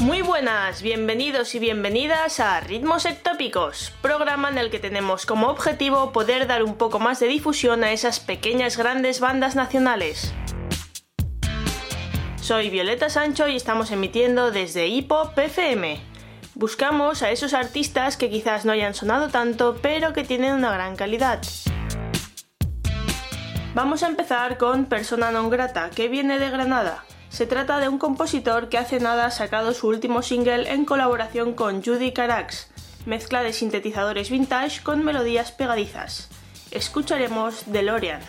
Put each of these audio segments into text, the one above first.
Muy buenas, bienvenidos y bienvenidas a Ritmos Ectópicos, programa en el que tenemos como objetivo poder dar un poco más de difusión a esas pequeñas grandes bandas nacionales. Soy Violeta Sancho y estamos emitiendo desde Hipop FM. Buscamos a esos artistas que quizás no hayan sonado tanto, pero que tienen una gran calidad. Vamos a empezar con Persona non grata, que viene de Granada. Se trata de un compositor que hace nada ha sacado su último single en colaboración con Judy Carax, mezcla de sintetizadores vintage con melodías pegadizas. Escucharemos DeLorean.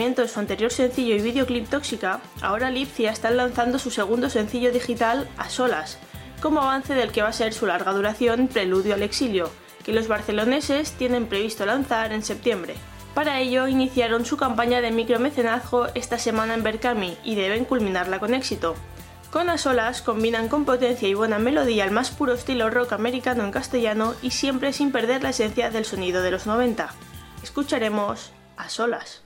De su anterior sencillo y videoclip Tóxica, ahora Lipsia está lanzando su segundo sencillo digital A Solas, como avance del que va a ser su larga duración Preludio al Exilio, que los barceloneses tienen previsto lanzar en septiembre. Para ello iniciaron su campaña de micromecenazgo esta semana en Berkami y deben culminarla con éxito. Con A Solas combinan con potencia y buena melodía el más puro estilo rock americano en castellano y siempre sin perder la esencia del sonido de los 90. Escucharemos a solas.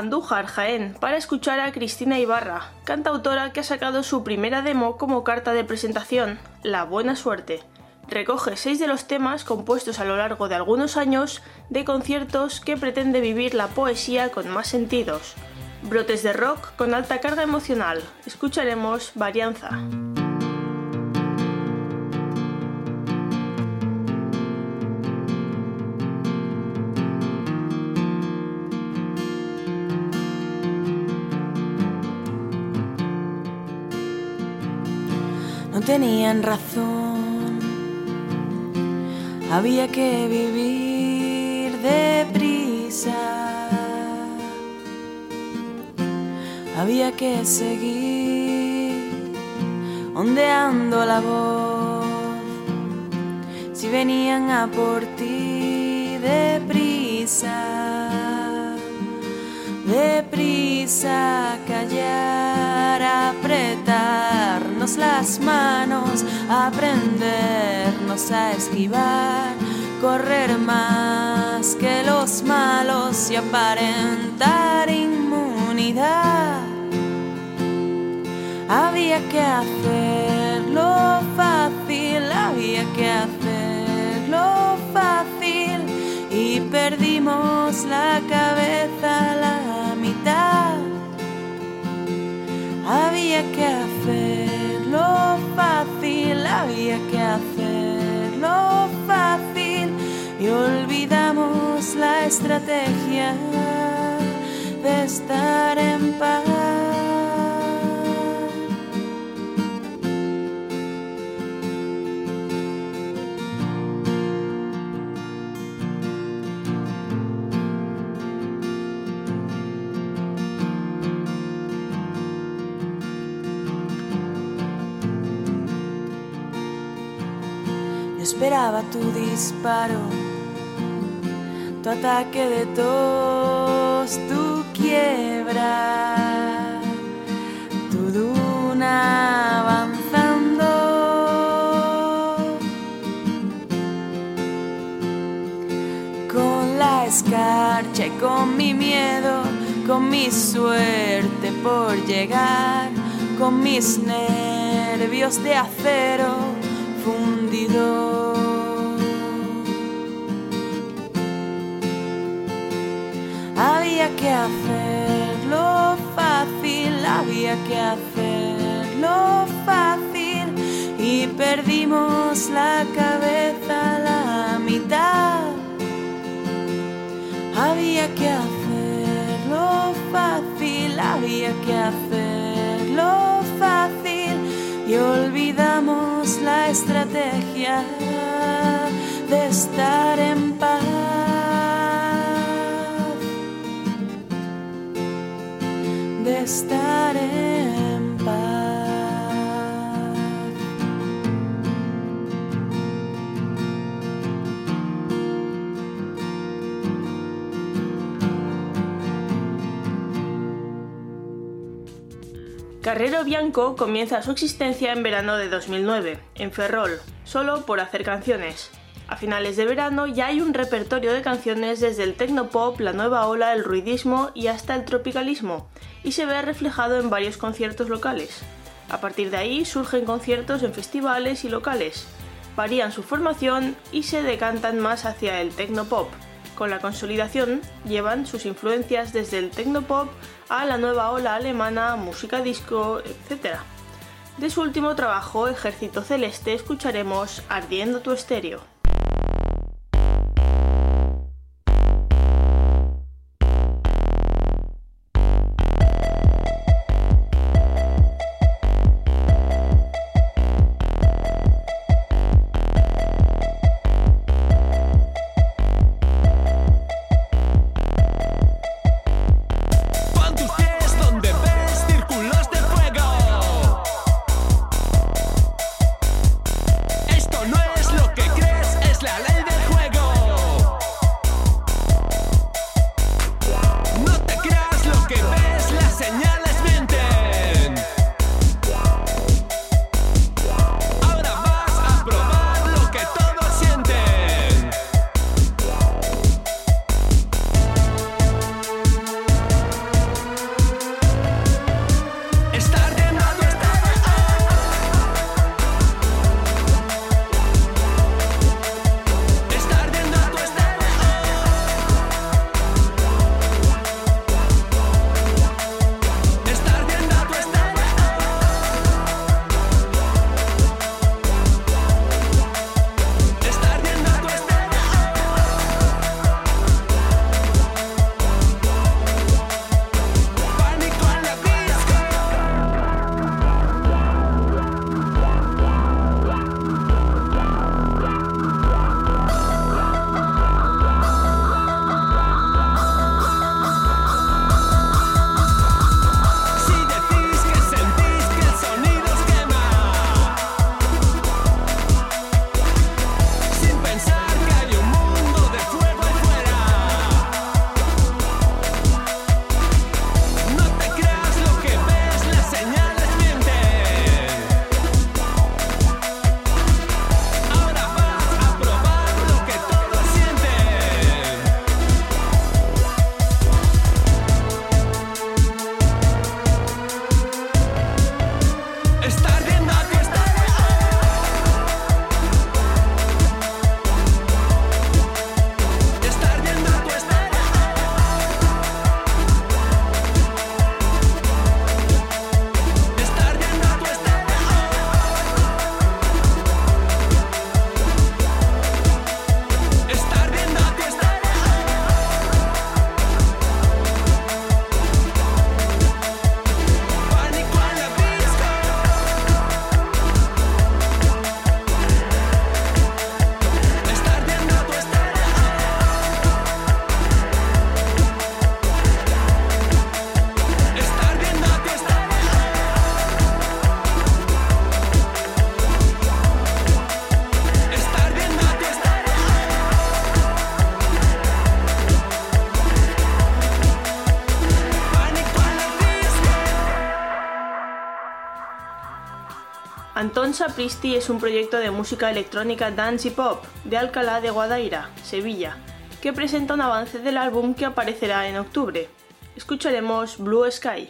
Andújar, Jaén, para escuchar a Cristina Ibarra, cantautora que ha sacado su primera demo como carta de presentación, La Buena Suerte. Recoge seis de los temas compuestos a lo largo de algunos años de conciertos que pretende vivir la poesía con más sentidos. Brotes de rock con alta carga emocional. Escucharemos Varianza. No tenían razón, había que vivir deprisa. Había que seguir ondeando la voz. Si venían a por ti deprisa, deprisa, las manos, aprendernos a esquivar, correr más que los malos y aparentar inmunidad había que hacerlo fácil, había que hacerlo fácil y perdimos la cabeza a la mitad. Había había que hacerlo fácil y olvidamos la estrategia de estar en paz. Esperaba tu disparo, tu ataque de tos, tu quiebra, tu duna avanzando. Con la escarcha y con mi miedo, con mi suerte por llegar, con mis nervios de acero fundido. Había que hacerlo fácil, había que hacerlo fácil y perdimos la cabeza a la mitad. Había que hacerlo fácil, había que hacerlo fácil y olvidamos la estrategia de estar en estar en paz. Carrero Bianco comienza su existencia en verano de 2009, en Ferrol, solo por hacer canciones. A finales de verano ya hay un repertorio de canciones desde el tecnopop, la nueva ola, el ruidismo y hasta el tropicalismo, y se ve reflejado en varios conciertos locales. A partir de ahí surgen conciertos en festivales y locales. Varían su formación y se decantan más hacia el tecnopop. Con la consolidación llevan sus influencias desde el tecnopop a la nueva ola alemana, música disco, etc. De su último trabajo, Ejército Celeste, escucharemos Ardiendo tu estéreo. Anton Sapristi es un proyecto de música electrónica dance y pop de Alcalá de Guadaira, Sevilla, que presenta un avance del álbum que aparecerá en octubre. Escucharemos Blue Sky.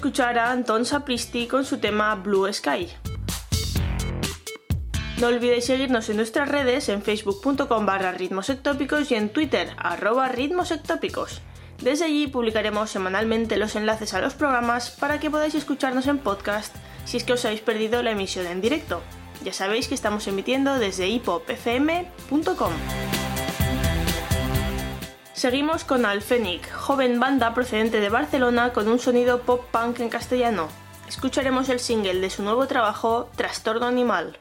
Escuchar a Anton Sapristi con su tema Blue Sky. No olvidéis seguirnos en nuestras redes en facebook.com barra ritmosectópicos y en twitter arroba ritmosectópicos. Desde allí publicaremos semanalmente los enlaces a los programas para que podáis escucharnos en podcast si es que os habéis perdido la emisión en directo. Ya sabéis que estamos emitiendo desde hipopfm.com. Seguimos con Alfenic, joven banda procedente de Barcelona con un sonido pop punk en castellano. Escucharemos el single de su nuevo trabajo, Trastorno Animal.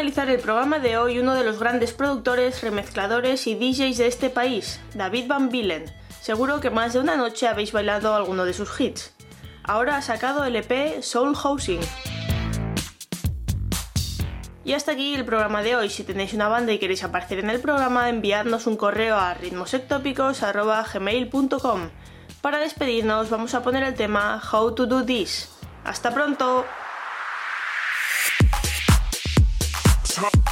analizar el programa de hoy uno de los grandes productores, remezcladores y DJs de este país, David Van Bilen. Seguro que más de una noche habéis bailado alguno de sus hits. Ahora ha sacado el EP Soul Housing. Y hasta aquí el programa de hoy. Si tenéis una banda y queréis aparecer en el programa, enviadnos un correo a ritmosectópicos.gmail.com. Para despedirnos vamos a poner el tema How to Do This. ¡Hasta pronto! Top.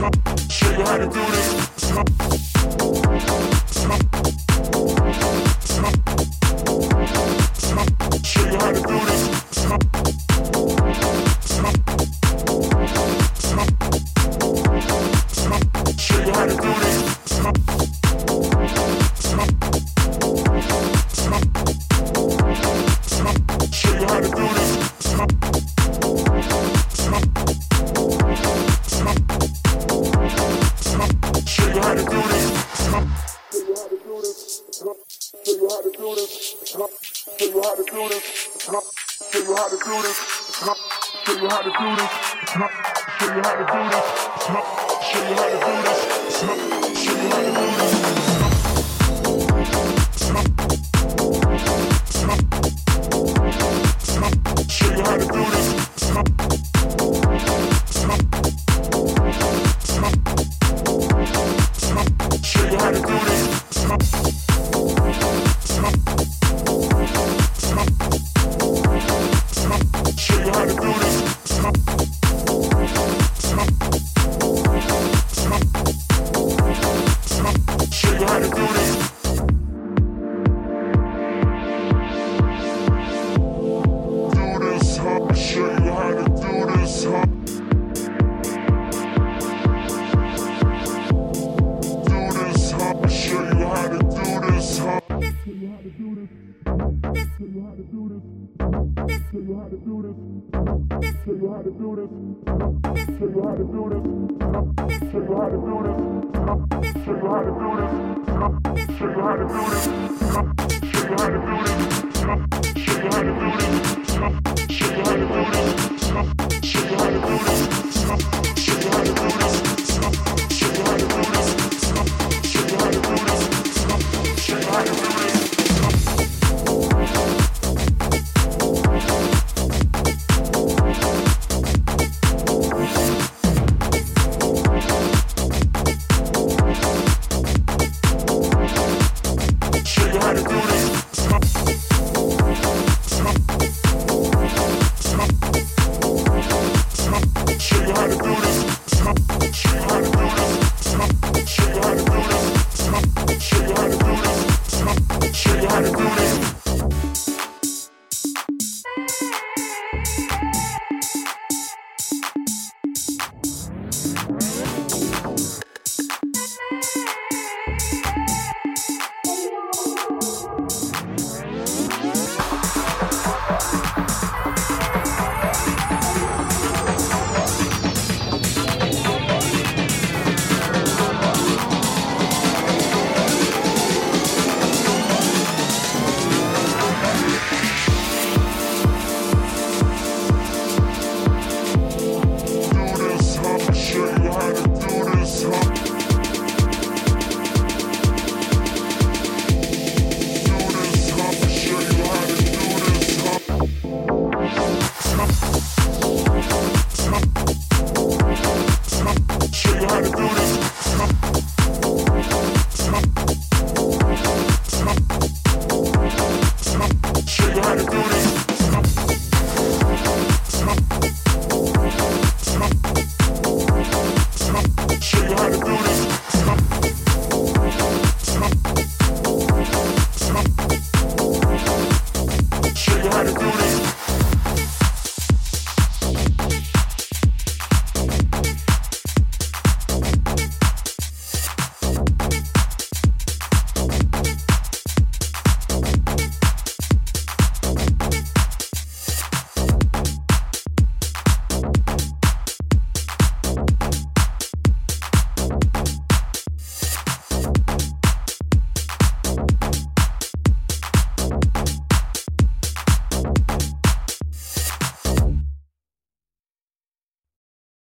Show you how to do this. Show you how to do this. Show you how to do this. Show you how to do this.